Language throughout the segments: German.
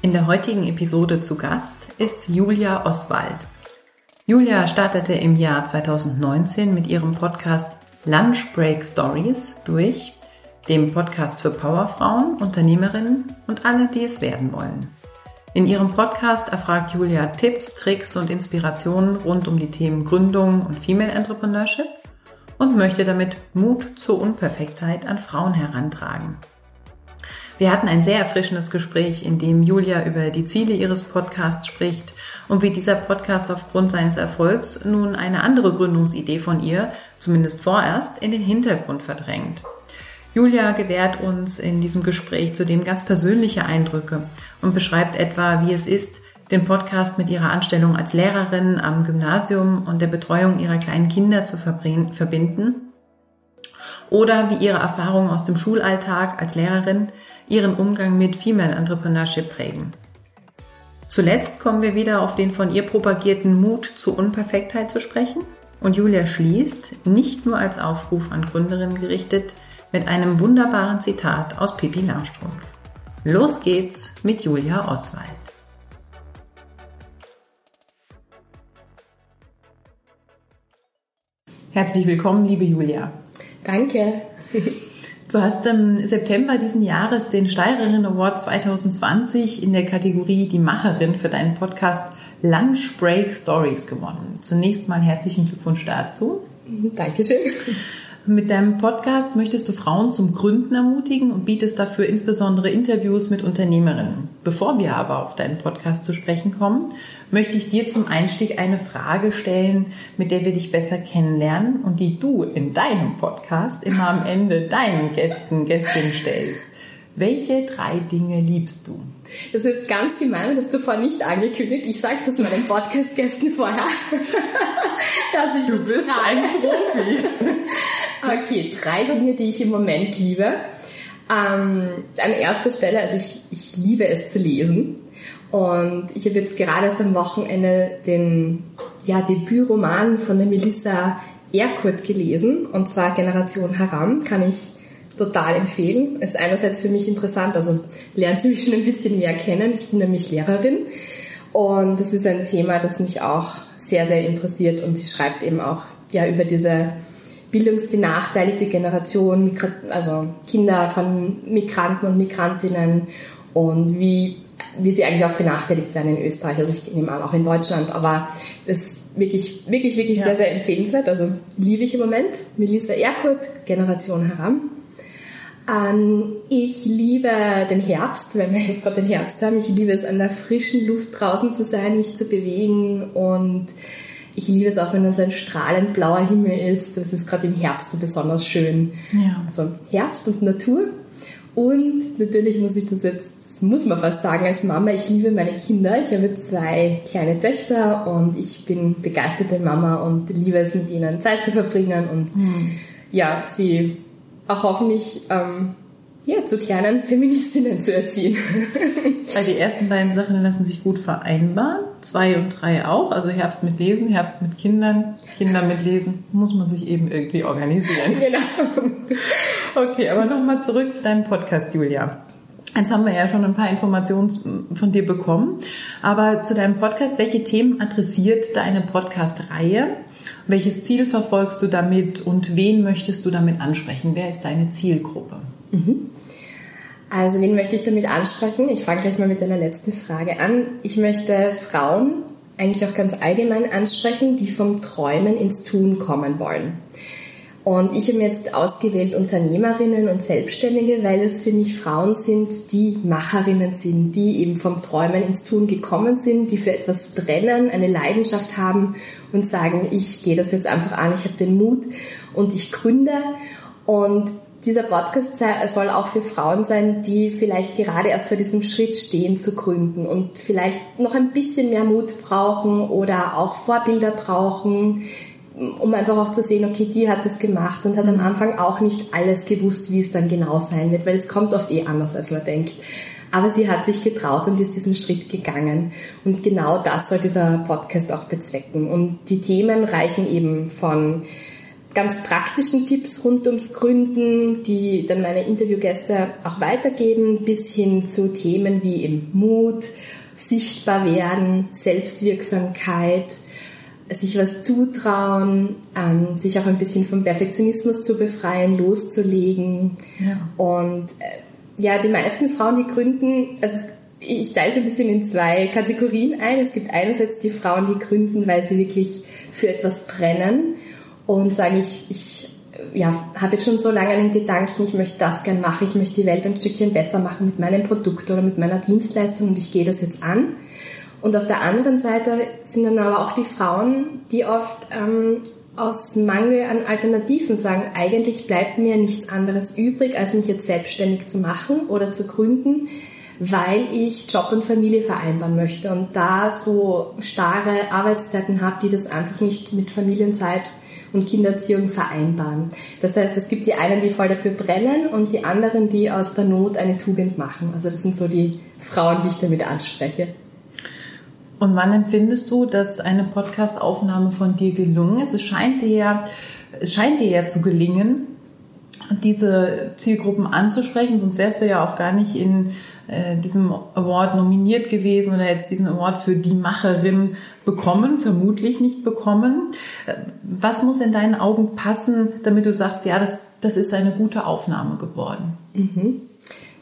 In der heutigen Episode zu Gast ist Julia Oswald. Julia startete im Jahr 2019 mit ihrem Podcast Lunch Break Stories durch, dem Podcast für Powerfrauen, Unternehmerinnen und alle, die es werden wollen. In ihrem Podcast erfragt Julia Tipps, Tricks und Inspirationen rund um die Themen Gründung und Female Entrepreneurship und möchte damit Mut zur Unperfektheit an Frauen herantragen. Wir hatten ein sehr erfrischendes Gespräch, in dem Julia über die Ziele ihres Podcasts spricht und wie dieser Podcast aufgrund seines Erfolgs nun eine andere Gründungsidee von ihr, zumindest vorerst, in den Hintergrund verdrängt. Julia gewährt uns in diesem Gespräch zudem ganz persönliche Eindrücke und beschreibt etwa, wie es ist, den Podcast mit ihrer Anstellung als Lehrerin am Gymnasium und der Betreuung ihrer kleinen Kinder zu verbinden oder wie ihre Erfahrungen aus dem Schulalltag als Lehrerin ihren Umgang mit Female Entrepreneurship prägen. Zuletzt kommen wir wieder auf den von ihr propagierten Mut zur Unperfektheit zu sprechen und Julia schließt, nicht nur als Aufruf an Gründerinnen gerichtet, mit einem wunderbaren Zitat aus Pippi Langstrumpf. Los geht's mit Julia Oswald. Herzlich willkommen, liebe Julia. Danke. Du hast im September diesen Jahres den Steirerinnen Award 2020 in der Kategorie Die Macherin für deinen Podcast Lunch Break Stories gewonnen. Zunächst mal herzlichen Glückwunsch dazu. Dankeschön. Mit deinem Podcast möchtest du Frauen zum Gründen ermutigen und bietest dafür insbesondere Interviews mit Unternehmerinnen. Bevor wir aber auf deinen Podcast zu sprechen kommen, möchte ich dir zum Einstieg eine Frage stellen, mit der wir dich besser kennenlernen und die du in deinem Podcast immer am Ende deinen Gästen, Gästinnen stellst. Welche drei Dinge liebst du? Das ist jetzt ganz gemein, das hast du vorher nicht angekündigt. Ich sage das meinen Podcast-Gästen vorher. dass ich du bist ein Profi. Okay, drei Dinge, die ich im Moment liebe. Ähm, an erster Stelle, also ich, ich liebe es zu lesen. Und ich habe jetzt gerade erst am Wochenende den ja, Debütroman von der Melissa Erkurt gelesen, und zwar Generation Haram, kann ich total empfehlen. Ist einerseits für mich interessant, also lernt sie mich schon ein bisschen mehr kennen. Ich bin nämlich Lehrerin und das ist ein Thema, das mich auch sehr, sehr interessiert und sie schreibt eben auch ja über diese bildungsbenachteiligte Generation, also Kinder von Migranten und Migrantinnen und wie, wie sie eigentlich auch benachteiligt werden in Österreich. Also ich nehme an, auch in Deutschland, aber es ist wirklich, wirklich, wirklich ja. sehr, sehr empfehlenswert. Also liebe ich im Moment. Melissa Erkurt, Generation Heran. Ähm, ich liebe den Herbst, weil wir jetzt gerade den Herbst haben. Ich liebe es, an der frischen Luft draußen zu sein, mich zu bewegen und ich liebe es auch, wenn dann so ein strahlend blauer Himmel ist. Das ist gerade im Herbst so besonders schön. Ja. Also Herbst und Natur. Und natürlich muss ich das jetzt, das muss man fast sagen als Mama, ich liebe meine Kinder. Ich habe zwei kleine Töchter und ich bin begeisterte Mama und liebe es, mit ihnen Zeit zu verbringen und mhm. ja, sie auch hoffentlich ähm, ja, zu kleinen Feministinnen zu erziehen. Weil die ersten beiden Sachen lassen sich gut vereinbaren. Zwei und drei auch. Also Herbst mit Lesen, Herbst mit Kindern, Kinder mit Lesen. Muss man sich eben irgendwie organisieren. Genau. Okay, aber nochmal zurück zu deinem Podcast, Julia. Jetzt haben wir ja schon ein paar Informationen von dir bekommen. Aber zu deinem Podcast, welche Themen adressiert deine Podcast-Reihe? Welches Ziel verfolgst du damit und wen möchtest du damit ansprechen? Wer ist deine Zielgruppe? Mhm. Also wen möchte ich damit ansprechen? Ich fange gleich mal mit deiner letzten Frage an. Ich möchte Frauen eigentlich auch ganz allgemein ansprechen, die vom Träumen ins Tun kommen wollen. Und ich habe jetzt ausgewählt Unternehmerinnen und Selbstständige, weil es für mich Frauen sind, die Macherinnen sind, die eben vom Träumen ins Tun gekommen sind, die für etwas brennen, eine Leidenschaft haben und sagen, ich gehe das jetzt einfach an, ich habe den Mut und ich gründe. Und dieser Podcast soll auch für Frauen sein, die vielleicht gerade erst vor diesem Schritt stehen zu gründen und vielleicht noch ein bisschen mehr Mut brauchen oder auch Vorbilder brauchen, um einfach auch zu sehen, okay, die hat das gemacht und hat am Anfang auch nicht alles gewusst, wie es dann genau sein wird, weil es kommt oft eh anders, als man denkt. Aber sie hat sich getraut und ist diesen Schritt gegangen. Und genau das soll dieser Podcast auch bezwecken. Und die Themen reichen eben von ganz praktischen Tipps rund ums Gründen, die dann meine Interviewgäste auch weitergeben, bis hin zu Themen wie eben Mut, sichtbar werden, Selbstwirksamkeit, sich was zutrauen, ähm, sich auch ein bisschen vom Perfektionismus zu befreien, loszulegen. Ja. Und äh, ja, die meisten Frauen, die gründen, also ich teile es ein bisschen in zwei Kategorien ein. Es gibt einerseits die Frauen, die gründen, weil sie wirklich für etwas brennen und sagen, ich, ich ja, habe jetzt schon so lange einen Gedanken, ich möchte das gern machen, ich möchte die Welt ein Stückchen besser machen mit meinem Produkt oder mit meiner Dienstleistung und ich gehe das jetzt an. Und auf der anderen Seite sind dann aber auch die Frauen, die oft ähm, aus Mangel an Alternativen sagen, eigentlich bleibt mir nichts anderes übrig, als mich jetzt selbstständig zu machen oder zu gründen, weil ich Job und Familie vereinbaren möchte und da so starre Arbeitszeiten habe, die das einfach nicht mit Familienzeit und Kindererziehung vereinbaren. Das heißt, es gibt die einen, die voll dafür brennen und die anderen, die aus der Not eine Tugend machen. Also das sind so die Frauen, die ich damit anspreche. Und wann empfindest du, dass eine Podcastaufnahme von dir gelungen ist? Es scheint dir ja, es scheint dir ja zu gelingen, diese Zielgruppen anzusprechen, sonst wärst du ja auch gar nicht in äh, diesem Award nominiert gewesen oder jetzt diesen Award für die Macherin bekommen, vermutlich nicht bekommen. Äh, was muss in deinen Augen passen, damit du sagst, ja, das, das ist eine gute Aufnahme geworden? Mhm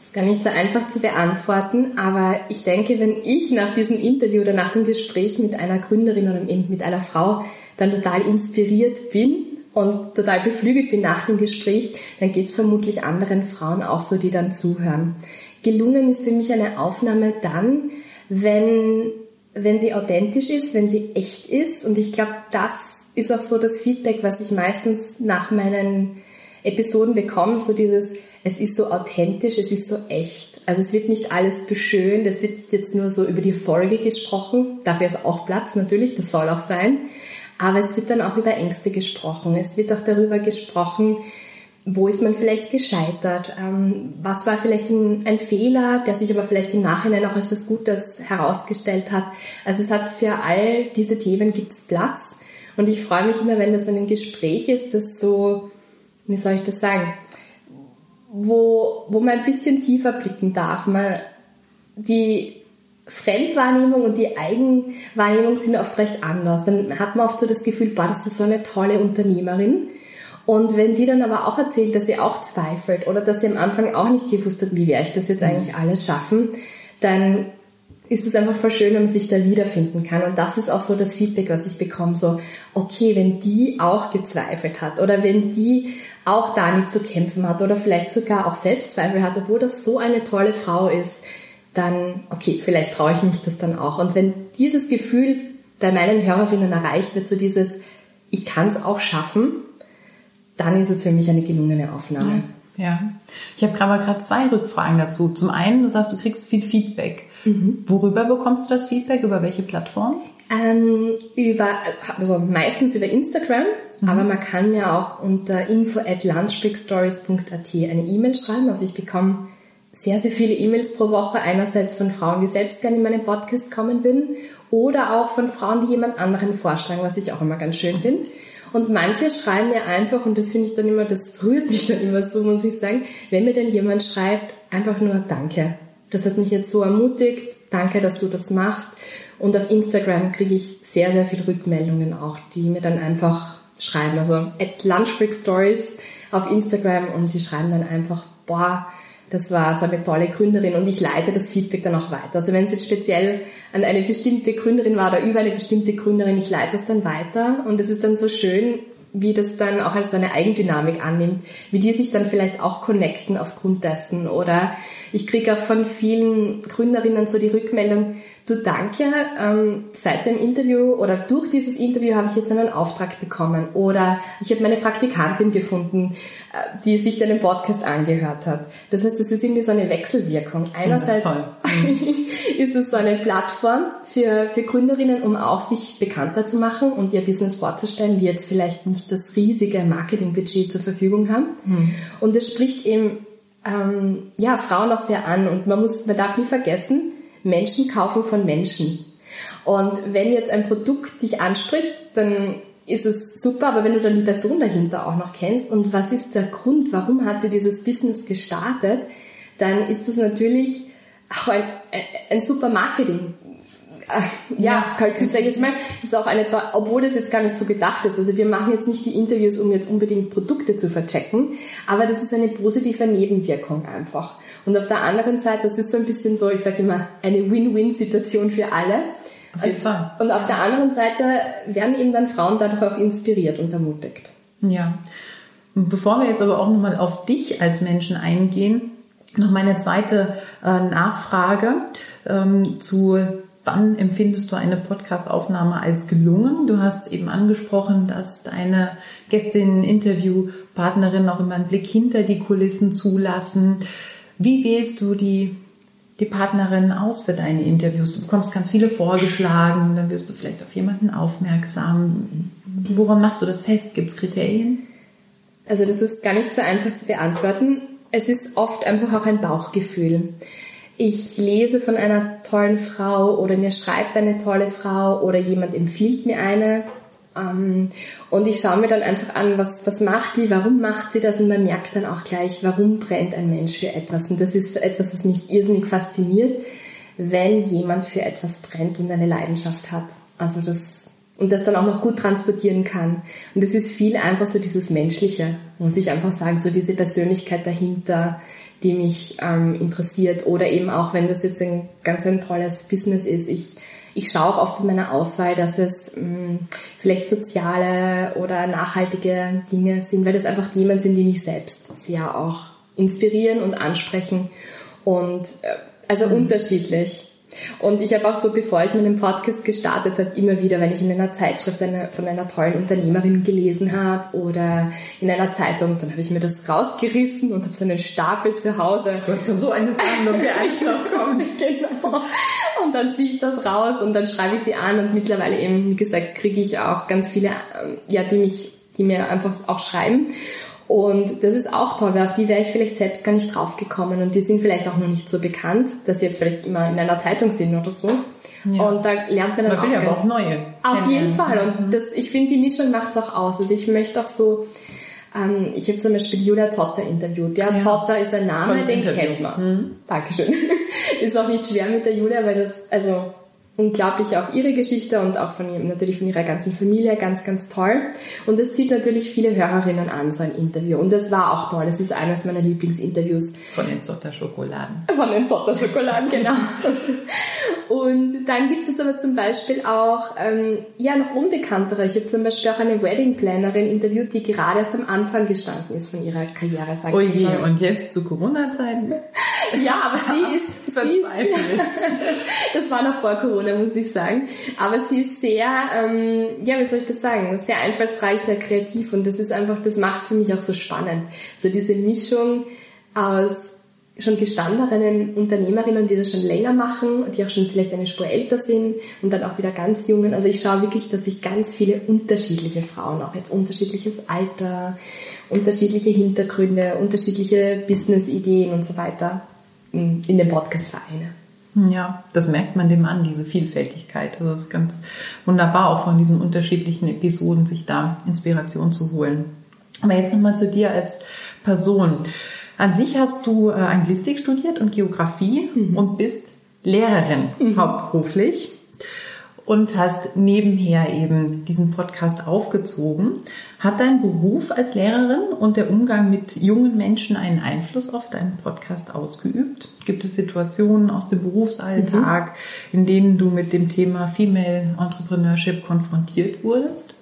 ist gar nicht so einfach zu beantworten, aber ich denke, wenn ich nach diesem Interview oder nach dem Gespräch mit einer Gründerin oder mit einer Frau dann total inspiriert bin und total beflügelt bin nach dem Gespräch, dann geht es vermutlich anderen Frauen auch so, die dann zuhören. Gelungen ist für mich eine Aufnahme dann, wenn, wenn sie authentisch ist, wenn sie echt ist. Und ich glaube, das ist auch so das Feedback, was ich meistens nach meinen Episoden bekomme, so dieses, es ist so authentisch, es ist so echt. Also es wird nicht alles beschönt, es wird jetzt nur so über die Folge gesprochen, dafür ist auch Platz natürlich, das soll auch sein, aber es wird dann auch über Ängste gesprochen, es wird auch darüber gesprochen, wo ist man vielleicht gescheitert, ähm, was war vielleicht ein, Fehler, der sich aber vielleicht im Nachhinein auch als was Gutes herausgestellt hat. Also es hat für all diese Themen gibt's Platz und ich freue mich immer, wenn das dann ein Gespräch ist, das so, wie soll ich das sagen, wo, wo man ein bisschen tiefer blicken darf. Man, die Fremdwahrnehmung und die Eigenwahrnehmung sind oft recht anders. Dann hat man oft so das Gefühl, boah, das ist so eine tolle Unternehmerin. Und wenn die dann aber auch erzählt, dass sie auch zweifelt oder dass sie am Anfang auch nicht gewusst hat, wie werde ich das jetzt eigentlich alles schaffen, dann ist es einfach voll schön, wenn man sich da wiederfinden kann. Und das ist auch so das Feedback, was ich bekomme. So, okay, wenn die auch gezweifelt hat oder wenn die auch damit zu kämpfen hat oder vielleicht sogar auch Selbstzweifel hat, obwohl das so eine tolle Frau ist, dann, okay, vielleicht traue ich mich das dann auch. Und wenn dieses Gefühl bei meinen Hörerinnen erreicht wird, so dieses, ich kann es auch schaffen, dann ist es für mich eine gelungene Aufnahme. Ja, ich habe gerade zwei Rückfragen dazu. Zum einen, du sagst, du kriegst viel Feedback. Mhm. Worüber bekommst du das Feedback? Über welche Plattform? Ähm, über, also meistens über Instagram, mhm. aber man kann mir auch unter info at lunchbreakstories.at eine E-Mail schreiben. Also ich bekomme sehr, sehr viele E-Mails pro Woche. Einerseits von Frauen, die selbst gerne in meinen Podcast kommen würden oder auch von Frauen, die jemand anderen vorschlagen, was ich auch immer ganz schön finde. Und manche schreiben mir einfach, und das finde ich dann immer, das rührt mich dann immer so, muss ich sagen, wenn mir dann jemand schreibt, einfach nur Danke. Das hat mich jetzt so ermutigt. Danke, dass du das machst. Und auf Instagram kriege ich sehr, sehr viele Rückmeldungen auch, die mir dann einfach schreiben. Also at Lunchbreak Stories auf Instagram und die schreiben dann einfach, boah, das war so eine tolle Gründerin und ich leite das Feedback dann auch weiter. Also wenn es jetzt speziell an eine bestimmte Gründerin war oder über eine bestimmte Gründerin, ich leite es dann weiter und es ist dann so schön, wie das dann auch als eine Eigendynamik annimmt, wie die sich dann vielleicht auch connecten aufgrund dessen. Oder ich kriege auch von vielen Gründerinnen so die Rückmeldung, Du danke, ähm, seit dem Interview oder durch dieses Interview habe ich jetzt einen Auftrag bekommen oder ich habe meine Praktikantin gefunden, äh, die sich deinen Podcast angehört hat. Das heißt, es ist irgendwie so eine Wechselwirkung. Einerseits ist, ist es so eine Plattform für, für Gründerinnen, um auch sich bekannter zu machen und ihr Business vorzustellen, die jetzt vielleicht nicht das riesige Marketingbudget zur Verfügung haben. Mhm. Und es spricht eben ähm, ja, Frauen auch sehr an und man muss, man darf nie vergessen, Menschen kaufen von Menschen. Und wenn jetzt ein Produkt dich anspricht, dann ist es super, aber wenn du dann die Person dahinter auch noch kennst und was ist der Grund, warum hat sie dieses Business gestartet, dann ist das natürlich auch ein, ein super Marketing. Äh, ja, Kalkül, sag ich jetzt mal, ist auch eine, obwohl das jetzt gar nicht so gedacht ist. Also wir machen jetzt nicht die Interviews, um jetzt unbedingt Produkte zu verchecken, aber das ist eine positive Nebenwirkung einfach. Und auf der anderen Seite, das ist so ein bisschen so, ich sage immer, eine Win-Win-Situation für alle. Auf jeden Fall. Und auf der anderen Seite werden eben dann Frauen dadurch auch inspiriert und ermutigt. Ja. Bevor wir jetzt aber auch nochmal auf dich als Menschen eingehen, noch meine zweite äh, Nachfrage ähm, zu Wann empfindest du eine Podcastaufnahme als gelungen? Du hast eben angesprochen, dass deine Gästinnen, Interviewpartnerinnen auch immer einen Blick hinter die Kulissen zulassen. Wie wählst du die, die Partnerinnen aus für deine Interviews? Du bekommst ganz viele vorgeschlagen, dann wirst du vielleicht auf jemanden aufmerksam. Woran machst du das fest? Gibt es Kriterien? Also das ist gar nicht so einfach zu beantworten. Es ist oft einfach auch ein Bauchgefühl ich lese von einer tollen Frau oder mir schreibt eine tolle Frau oder jemand empfiehlt mir eine. Ähm, und ich schaue mir dann einfach an, was, was macht die, warum macht sie das und man merkt dann auch gleich, warum brennt ein Mensch für etwas. Und das ist etwas, was mich irrsinnig fasziniert, wenn jemand für etwas brennt und eine Leidenschaft hat. Also das, und das dann auch noch gut transportieren kann. Und das ist viel einfach so dieses Menschliche, muss ich einfach sagen, so diese Persönlichkeit dahinter, die mich ähm, interessiert. Oder eben auch, wenn das jetzt ein ganz ein tolles Business ist. Ich, ich schaue auch oft in meiner Auswahl, dass es mh, mm, vielleicht soziale oder nachhaltige Dinge sind, weil das einfach Themen sind, die mich selbst sehr auch inspirieren und ansprechen. Und äh, also mhm. unterschiedlich. Und ich habe auch so, bevor ich meinen Podcast gestartet habe, immer wieder, wenn ich in einer Zeitschrift eine, von einer tollen Unternehmerin gelesen habe oder in einer Zeitung, dann habe ich mir das rausgerissen und habe so einen Stapel zu Hause. Du hast schon so eine Sammlung, der eins noch kommt. genau. Und dann ziehe ich das raus und dann schreibe ich sie an und mittlerweile eben, wie gesagt, kriege ich auch ganz viele, ähm, ja, die mich, die mir einfach auch schreiben. Und das ist auch toll, weil auf die wäre ich vielleicht selbst gar nicht draufgekommen und die sind vielleicht auch noch nicht so bekannt, dass sie jetzt vielleicht immer in einer Zeitung sind oder so. Ja. Und da lernt man dann man will auch, ja auch neue. Auf jeden Fall. Und das, ich finde, die Mischung macht es auch aus. Also ich möchte auch so, ähm, ich habe zum Beispiel Julia Zotter interviewt. Der ja. Zotter ist ein Name, Tolles den Interview. kennt man. Mhm. Dankeschön. ist auch nicht schwer mit der Julia, weil das, also unglaublich auch ihre Geschichte und auch von natürlich von ihrer ganzen Familie ganz, ganz toll. Und das zieht natürlich viele Hörerinnen an, so ein Interview. Und das war auch toll. Das ist eines meiner Lieblingsinterviews. Von den Zotter Schokoladen. Von den Zotter Schokoladen, genau. und dann gibt es aber zum Beispiel auch, ähm, ja, noch unbekanntere. Ich habe zum Beispiel auch eine Wedding Plannerin interviewt, die gerade erst am Anfang gestanden ist von ihrer Karriere. Oh je, und jetzt zu Corona-Zeiten? ja, aber sie ist, ist das war noch vor Corona, muss ich sagen. Aber sie ist sehr, ähm, ja, wie soll ich das sagen, sehr einfallsreich, sehr kreativ und das ist einfach, das macht es für mich auch so spannend. So diese Mischung aus schon gestandenen Unternehmerinnen, die das schon länger machen, die auch schon vielleicht eine Spur älter sind und dann auch wieder ganz jungen. Also ich schaue wirklich, dass ich ganz viele unterschiedliche Frauen, auch jetzt unterschiedliches Alter, unterschiedliche Hintergründe, unterschiedliche Business-Ideen und so weiter in den Podcast vereine. Ja, das merkt man dem an, diese Vielfältigkeit. Also ganz wunderbar, auch von diesen unterschiedlichen Episoden sich da Inspiration zu holen. Aber jetzt nochmal zu dir als Person. An sich hast du äh, Anglistik studiert und Geografie mhm. und bist Lehrerin mhm. hauptberuflich und hast nebenher eben diesen Podcast aufgezogen. Hat dein Beruf als Lehrerin und der Umgang mit jungen Menschen einen Einfluss auf deinen Podcast ausgeübt? Gibt es Situationen aus dem Berufsalltag, mhm. in denen du mit dem Thema Female Entrepreneurship konfrontiert wurdest?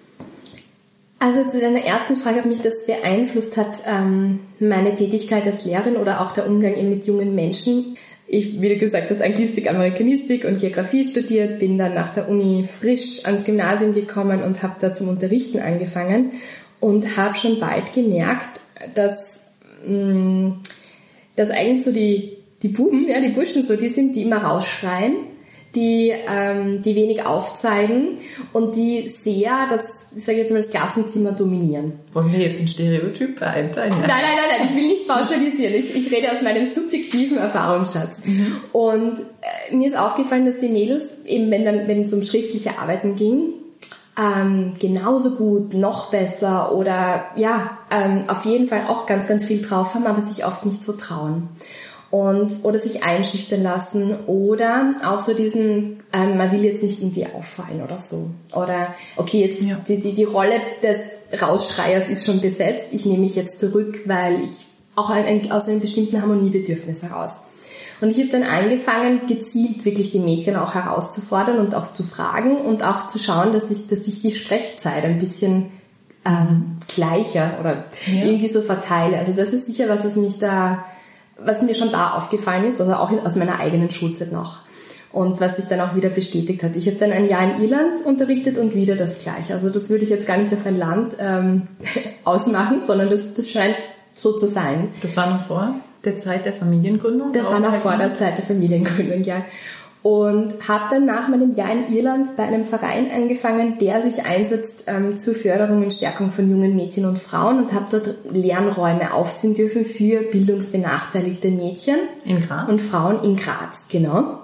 Also zu deiner ersten Frage, ob mich das beeinflusst hat, ähm, meine Tätigkeit als Lehrerin oder auch der Umgang eben mit jungen Menschen. Ich, wie gesagt hast, Anglistik, Amerikanistik und Geografie studiert, bin dann nach der Uni frisch ans Gymnasium gekommen und habe da zum Unterrichten angefangen und habe schon bald gemerkt, dass, mh, mm, dass eigentlich so die, die Buben, ja, die Burschen so, die sind, die immer rausschreien die, ähm, die wenig aufzeigen und die sehr das, ich sage jetzt mal, das Klassenzimmer dominieren. Wollen wir jetzt ein Stereotyp einteilen? Nein, nein, nein, nein, ich will nicht pauschalisieren. Ich, ich rede aus meinem subjektiven Erfahrungsschatz. Und äh, mir ist aufgefallen, dass die Mädels, eben wenn, dann, wenn es um schriftliche Arbeiten ging, ähm, genauso gut, noch besser oder ja, ähm, auf jeden Fall auch ganz, ganz viel drauf haben, aber sich oft nicht so trauen und oder sich einschüchtern lassen oder auch so diesen, ähm, man will jetzt nicht irgendwie auffallen oder so. Oder okay, jetzt ja. die, die, die Rolle des Rausschreiers ist schon besetzt, ich nehme mich jetzt zurück, weil ich auch ein, ein, aus einem bestimmten Harmoniebedürfnis heraus. Und ich habe dann angefangen, gezielt wirklich die Mädchen auch herauszufordern und auch zu fragen und auch zu schauen, dass ich, dass ich die Sprechzeit ein bisschen ähm, gleicher oder ja. irgendwie so verteile. Also das ist sicher was, was mich da was mir schon da aufgefallen ist, also auch aus meiner eigenen Schulzeit noch. Und was sich dann auch wieder bestätigt hat. Ich habe dann ein Jahr in Irland unterrichtet und wieder das Gleiche. Also das würde ich jetzt gar nicht auf ein Land ähm, ausmachen, sondern das, das scheint so zu sein. Das war noch vor der Zeit der Familiengründung? Das war noch vor der Zeit der Familiengründung, ja und habe dann nach meinem Jahr in Irland bei einem Verein angefangen, der sich einsetzt ähm, zur Förderung und Stärkung von jungen Mädchen und Frauen und habe dort Lernräume aufziehen dürfen für bildungsbenachteiligte Mädchen und Frauen in Graz, genau.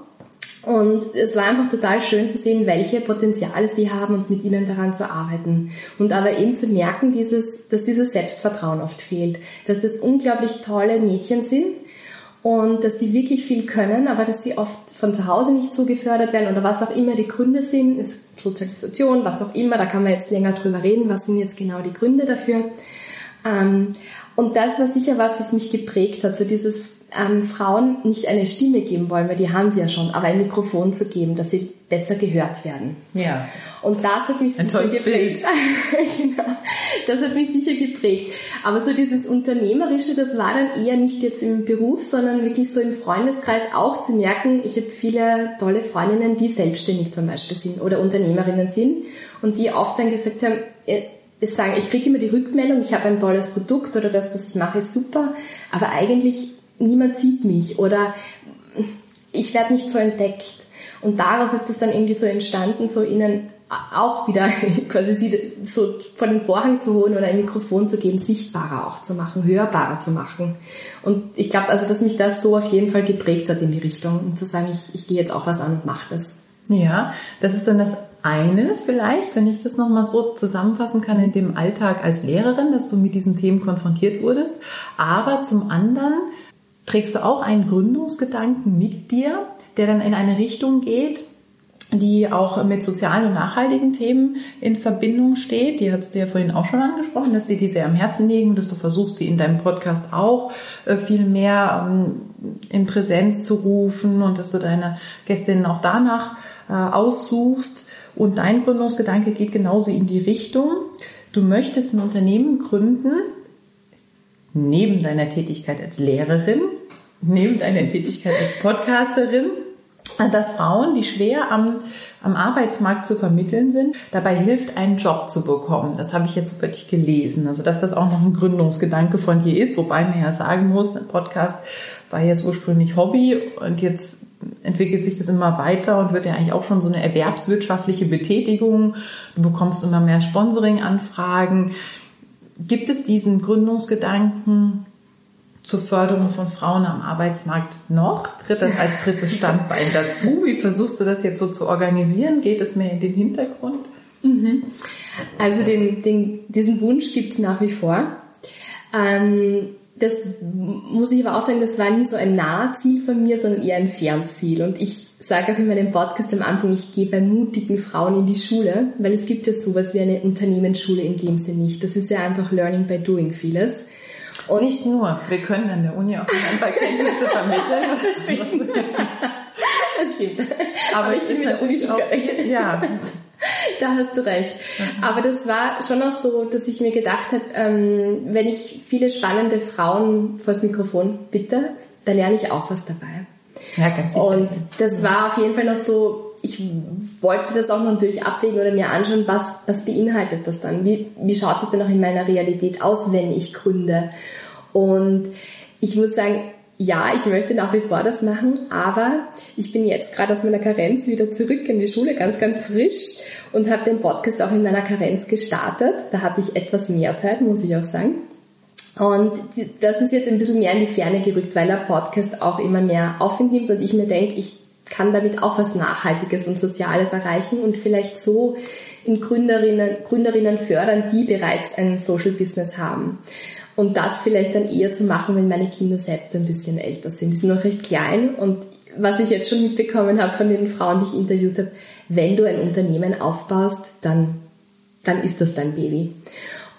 Und es war einfach total schön zu sehen, welche Potenziale sie haben und mit ihnen daran zu arbeiten. Und aber eben zu merken, dieses, dass dieses Selbstvertrauen oft fehlt, dass das unglaublich tolle Mädchen sind, und dass die wirklich viel können, aber dass sie oft von zu Hause nicht so gefördert werden oder was auch immer die Gründe sind, ist Sozialisation, was auch immer, da kann man jetzt länger drüber reden, was sind jetzt genau die Gründe dafür. Ähm, und das war sicher was, was mich geprägt hat, so dieses ähm, Frauen nicht eine Stimme geben wollen, weil die haben sie ja schon, aber ein Mikrofon zu geben, dass sie besser gehört werden. Ja. Und das hat mich ein sicher geprägt. genau. Das hat mich sicher geprägt. Aber so dieses Unternehmerische, das war dann eher nicht jetzt im Beruf, sondern wirklich so im Freundeskreis auch zu merken, ich habe viele tolle Freundinnen, die selbstständig zum Beispiel sind oder Unternehmerinnen sind und die oft dann gesagt haben, äh, sagen, ich kriege immer die Rückmeldung, ich habe ein tolles Produkt oder das, was ich mache, ist super, aber eigentlich niemand sieht mich oder ich werde nicht so entdeckt. Und daraus ist es dann irgendwie so entstanden, so ihnen auch wieder quasi sie so vor den Vorhang zu holen oder ein Mikrofon zu geben, sichtbarer auch zu machen, hörbarer zu machen. Und ich glaube also, dass mich das so auf jeden Fall geprägt hat in die Richtung, um zu sagen, ich, ich gehe jetzt auch was an und mache das. Ja, das ist dann das eine vielleicht, wenn ich das nochmal so zusammenfassen kann, in dem Alltag als Lehrerin, dass du mit diesen Themen konfrontiert wurdest. Aber zum anderen trägst du auch einen Gründungsgedanken mit dir, der dann in eine Richtung geht, die auch mit sozialen und nachhaltigen Themen in Verbindung steht. Die hast du ja vorhin auch schon angesprochen, dass dir die sehr am Herzen liegen, dass du versuchst, die in deinem Podcast auch äh, viel mehr ähm, in Präsenz zu rufen und dass du deine Gästinnen auch danach äh, aussuchst. Und dein Gründungsgedanke geht genauso in die Richtung. Du möchtest ein Unternehmen gründen, neben deiner Tätigkeit als Lehrerin, neben deiner Tätigkeit als Podcasterin, dass Frauen, die schwer am, am Arbeitsmarkt zu vermitteln sind, dabei hilft, einen Job zu bekommen. Das habe ich jetzt wirklich gelesen. Also, dass das auch noch ein Gründungsgedanke von dir ist, wobei man ja sagen muss, ein Podcast war jetzt ursprünglich Hobby und jetzt entwickelt sich das immer weiter und wird ja eigentlich auch schon so eine erwerbswirtschaftliche Betätigung. Du bekommst immer mehr Sponsoring-Anfragen. Gibt es diesen Gründungsgedanken zur Förderung von Frauen am Arbeitsmarkt noch? Tritt das als drittes Standbein dazu? Wie versuchst du das jetzt so zu organisieren? Geht es mehr in den Hintergrund? Mhm. Also den, den, diesen Wunsch gibt es nach wie vor. Ähm, das muss ich aber auch sagen, das war nie so ein Nahziel von mir, sondern eher ein Fernziel. Und ich sage auch in meinem Podcast am Anfang, ich gehe bei mutigen Frauen in die Schule, weil es gibt ja sowas wie eine Unternehmensschule in dem Sinne nicht. Das ist ja einfach Learning by Doing vieles. Und nicht nur, wir können an der Uni auch ein paar Kenntnisse vermitteln. das stimmt. das stimmt. Aber, Aber ich bin mit der Uni schon viel, ja. Da hast du recht. Mhm. Aber das war schon auch so, dass ich mir gedacht habe, ähm, wenn ich viele spannende Frauen vors Mikrofon bitte, da lerne ich auch was dabei. Ja, ganz sicher. Und das war auf jeden Fall noch so, ich wollte das auch natürlich abwägen oder mir anschauen, was, was beinhaltet das dann? Wie, wie schaut es denn auch in meiner Realität aus, wenn ich gründe? Und ich muss sagen, ja, ich möchte nach wie vor das machen, aber ich bin jetzt gerade aus meiner Karenz wieder zurück in die Schule, ganz, ganz frisch und habe den Podcast auch in meiner Karenz gestartet. Da hatte ich etwas mehr Zeit, muss ich auch sagen. Und das ist jetzt ein bisschen mehr in die Ferne gerückt, weil der Podcast auch immer mehr Aufwind nimmt und ich mir denke, ich kann damit auch was Nachhaltiges und Soziales erreichen und vielleicht so in Gründerinnen, Gründerinnen fördern, die bereits ein Social Business haben. Und das vielleicht dann eher zu machen, wenn meine Kinder selbst ein bisschen älter sind. Die sind noch recht klein und was ich jetzt schon mitbekommen habe von den Frauen, die ich interviewt habe, wenn du ein Unternehmen aufbaust, dann, dann ist das dein Baby.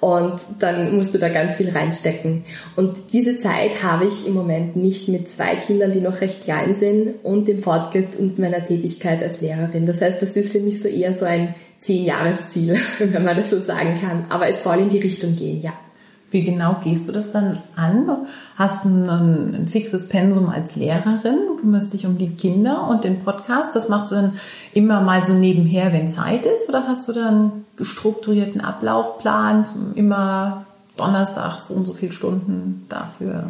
Und dann musst du da ganz viel reinstecken. Und diese Zeit habe ich im Moment nicht mit zwei Kindern, die noch recht klein sind und dem Podcast und meiner Tätigkeit als Lehrerin. Das heißt, das ist für mich so eher so ein Zehn-Jahres-Ziel, wenn man das so sagen kann. Aber es soll in die Richtung gehen, ja. Wie genau gehst du das dann an? Hast du ein, ein, fixes Pensum als Lehrerin, kümmerst dich um die Kinder und den Podcast. Das machst du dann immer mal so nebenher, wenn Zeit ist? Oder hast du dann strukturierten Ablaufplan, immer donnerstags so und so viele Stunden dafür?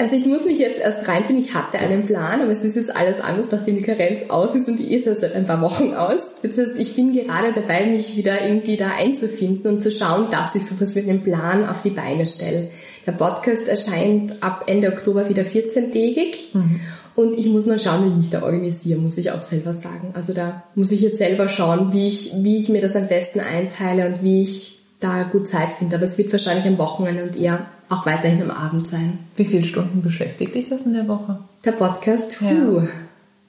Also ich muss mich jetzt erst reinfinden, ich hatte einen Plan, aber es ist jetzt alles anders, nachdem die Karenz aus ist und die ist ja seit ein paar Wochen aus. Das heißt, ich bin gerade dabei, mich wieder irgendwie da einzufinden und zu schauen, dass ich sowas wie einen Plan auf die Beine stelle. Der Podcast erscheint ab Ende Oktober wieder 14-tägig. Mhm. Und ich muss noch schauen, wie ich mich da organisiere, muss ich auch selber sagen. Also da muss ich jetzt selber schauen, wie ich, wie ich mir das am besten einteile und wie ich da gut Zeit finde. Aber es wird wahrscheinlich am Wochenende und eher auch weiterhin am Abend sein. Wie viele Stunden beschäftigt dich das in der Woche? Der Podcast? Puh, ja.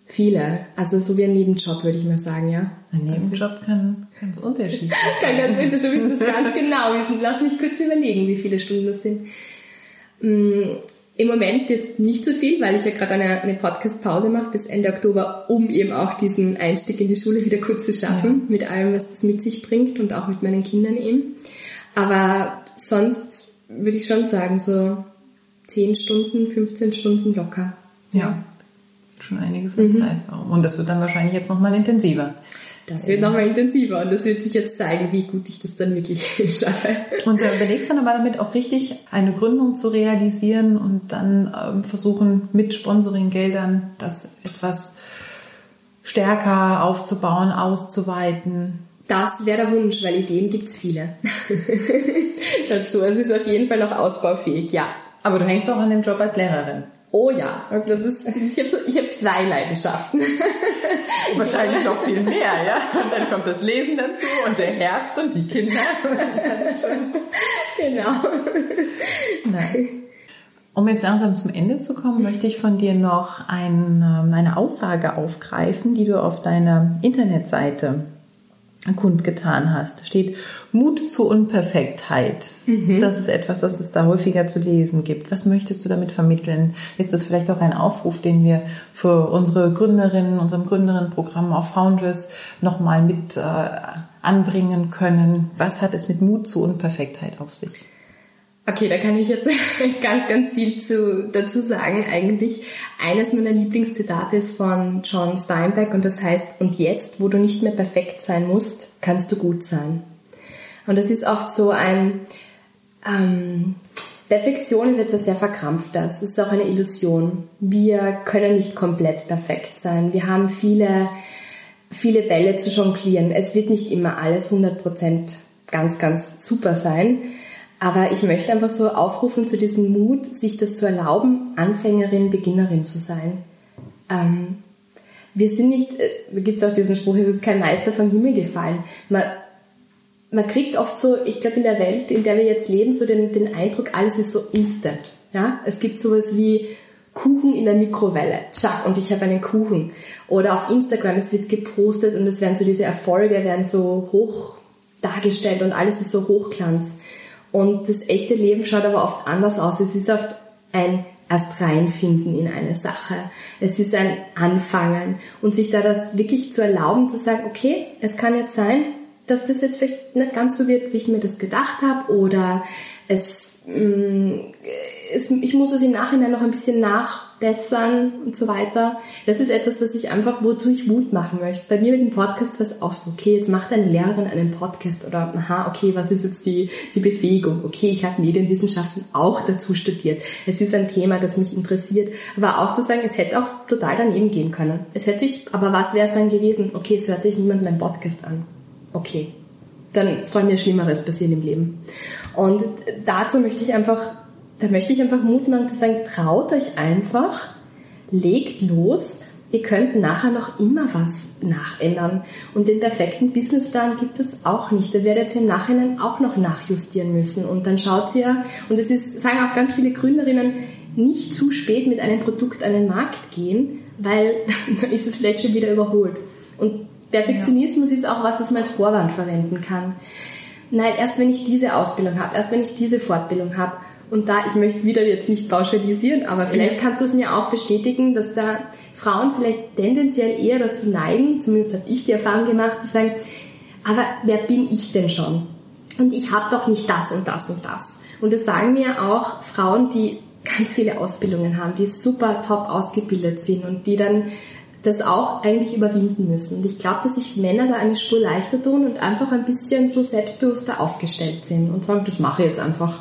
viele. Also so wie ein Nebenjob, würde ich mal sagen, ja. Ein Nebenjob kann ganz unterschiedlich sein. kann ganz unterschiedlich, du wirst das ganz genau wissen. Lass mich kurz überlegen, wie viele Stunden das sind. Mm, Im Moment jetzt nicht so viel, weil ich ja gerade eine, eine Podcast-Pause mache bis Ende Oktober, um eben auch diesen Einstieg in die Schule wieder kurz zu schaffen, ja. mit allem, was das mit sich bringt und auch mit meinen Kindern eben. Aber sonst würde ich schon sagen, so 10 Stunden, 15 Stunden locker. Ja, ja. schon einiges an mhm. Zeit. Und das wird dann wahrscheinlich jetzt nochmal intensiver. Das wird nochmal intensiver und das wird sich jetzt zeigen, wie gut ich das dann wirklich schaffe. Und du überlegst dann aber damit auch richtig, eine Gründung zu realisieren und dann ähm, versuchen, mit Sponsoringgeldern das etwas stärker aufzubauen, auszuweiten. Das wäre der Wunsch, weil Ideen gibt es viele dazu. Es ist auf jeden Fall noch ausbaufähig, ja. Aber du hängst auch an dem Job als Lehrerin. Oh ja, das ist, ich habe so, hab zwei Leidenschaften. Wahrscheinlich noch viel mehr, ja. Und dann kommt das Lesen dazu und der Herbst und die Kinder. genau. Nein. Um jetzt langsam zum Ende zu kommen, möchte ich von dir noch ein, ähm, eine Aussage aufgreifen, die du auf deiner Internetseite kundgetan hast. Steht Mut zur Unperfektheit. Mhm. Das ist etwas, was es da häufiger zu lesen gibt. Was möchtest du damit vermitteln? Ist das vielleicht auch ein Aufruf, den wir für unsere Gründerinnen, unserem Gründerinnenprogramm auf Founders nochmal mit äh, anbringen können? Was hat es mit Mut zur Unperfektheit auf sich? Okay, da kann ich jetzt ganz, ganz viel zu, dazu sagen. Eigentlich eines meiner Lieblingszitate ist von John Steinbeck und das heißt, und jetzt, wo du nicht mehr perfekt sein musst, kannst du gut sein. Und das ist oft so ein, ähm, Perfektion ist etwas sehr Verkrampftes. Das ist auch eine Illusion. Wir können nicht komplett perfekt sein. Wir haben viele, viele Bälle zu jonglieren. Es wird nicht immer alles 100% ganz, ganz super sein. Aber ich möchte einfach so aufrufen zu diesem Mut, sich das zu erlauben, Anfängerin, Beginnerin zu sein. Ähm, wir sind nicht, äh, da gibt es auch diesen Spruch, es ist kein Meister vom Himmel gefallen. Man, man kriegt oft so, ich glaube in der Welt, in der wir jetzt leben, so den, den Eindruck, alles ist so instant. Ja? Es gibt sowas wie Kuchen in der Mikrowelle. Tschak, und ich habe einen Kuchen. Oder auf Instagram, es wird gepostet und es werden so diese Erfolge werden so hoch dargestellt und alles ist so Hochglanz. Und das echte Leben schaut aber oft anders aus. Es ist oft ein erst reinfinden in eine Sache. Es ist ein Anfangen und sich da das wirklich zu erlauben, zu sagen, okay, es kann jetzt sein, dass das jetzt vielleicht nicht ganz so wird, wie ich mir das gedacht habe oder es, mm, es, ich muss es im Nachhinein noch ein bisschen nachbessern und so weiter. Das ist etwas, was ich einfach, wozu ich Mut machen möchte. Bei mir mit dem Podcast war es auch so, okay, jetzt macht eine Lehrerin einen Podcast oder, aha, okay, was ist jetzt die, die Befähigung? Okay, ich habe Medienwissenschaften auch dazu studiert. Es ist ein Thema, das mich interessiert. Aber auch zu sagen, es hätte auch total daneben gehen können. Es hätte sich, aber was wäre es dann gewesen? Okay, es hört sich niemand meinen Podcast an. Okay, dann soll mir Schlimmeres passieren im Leben. Und dazu möchte ich einfach, da möchte ich einfach Mut machen zu sagen, traut euch einfach, legt los, ihr könnt nachher noch immer was nachändern. Und den perfekten Businessplan gibt es auch nicht. Da werdet ihr im Nachhinein auch noch nachjustieren müssen. Und dann schaut ihr, und es ist, sagen auch ganz viele Gründerinnen, nicht zu spät mit einem Produkt an den Markt gehen, weil dann ist es vielleicht schon wieder überholt. Und Perfektionismus ja. ist auch was, das man als Vorwand verwenden kann. Nein, erst wenn ich diese Ausbildung habe, erst wenn ich diese Fortbildung habe. Und da, ich möchte wieder jetzt nicht pauschalisieren, aber vielleicht kannst du es mir auch bestätigen, dass da Frauen vielleicht tendenziell eher dazu neigen, zumindest habe ich die Erfahrung gemacht, zu sagen, aber wer bin ich denn schon? Und ich habe doch nicht das und das und das. Und das sagen mir auch Frauen, die ganz viele Ausbildungen haben, die super top ausgebildet sind und die dann das auch eigentlich überwinden müssen. Und ich glaube, dass sich Männer da eine Spur leichter tun und einfach ein bisschen so selbstbewusster aufgestellt sind und sagen, das mache ich jetzt einfach.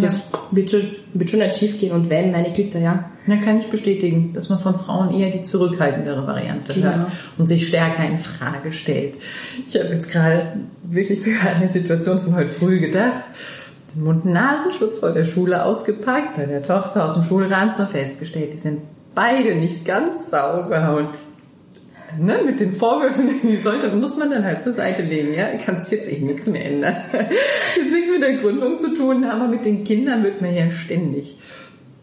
Das ja. wird, schon, wird schon nicht schief gehen und wenn, meine Güte, ja. Ja, kann ich bestätigen, dass man von Frauen eher die zurückhaltendere Variante genau. hört und sich stärker in Frage stellt. Ich habe jetzt gerade wirklich sogar an eine Situation von heute früh gedacht. Den Mund-Nasenschutz vor der Schule ausgepackt, bei der Tochter aus dem Schulranz noch festgestellt, die sind beide nicht ganz sauber und ne, mit den Vorwürfen, die sollte, muss man dann halt zur Seite legen, ja, kannst jetzt eh nichts mehr ändern. Jetzt nichts mit der Gründung zu tun, aber mit den Kindern wird man ja ständig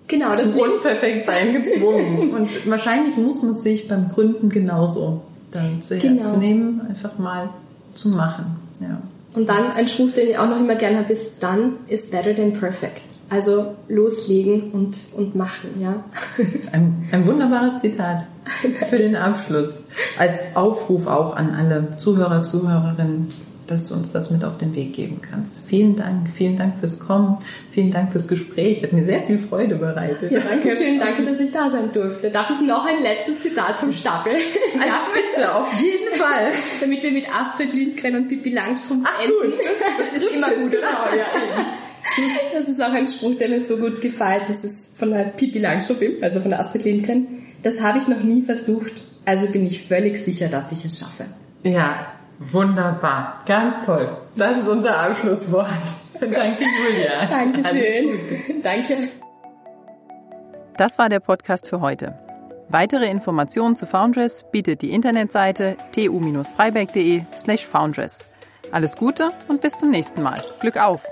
genau, zum Unperfektsein gezwungen. und wahrscheinlich muss man sich beim Gründen genauso dann zu Herzen genau. nehmen, einfach mal zu machen, ja. Und dann ein Spruch, den ich auch noch immer gerne habe, ist, done is better than perfect. Also loslegen und, und machen, ja. Ein, ein wunderbares Zitat für den Abschluss. Als Aufruf auch an alle Zuhörer, Zuhörerinnen, dass du uns das mit auf den Weg geben kannst. Vielen Dank, vielen Dank fürs Kommen, vielen Dank fürs Gespräch, hat mir sehr viel Freude bereitet. Ja, danke schön, danke, dass ich da sein durfte. Darf ich noch ein letztes Zitat vom Stapel? Ja, bitte, auf jeden Fall. Damit wir mit Astrid Lindgren und Pippi Langstrumpf Ach, enden. Gut, das, das ist immer gut, genau, ja. Das ist auch ein Spruch, der mir so gut gefällt. Das ist von der Pippi Langstrumpf, also von der Astrid Lindgren. Das habe ich noch nie versucht, also bin ich völlig sicher, dass ich es schaffe. Ja, wunderbar. Ganz toll. Das ist unser Abschlusswort. Danke, Julia. Dankeschön. Danke. Das war der Podcast für heute. Weitere Informationen zu Foundress bietet die Internetseite tu-freiberg.de slash foundress. Alles Gute und bis zum nächsten Mal. Glück auf!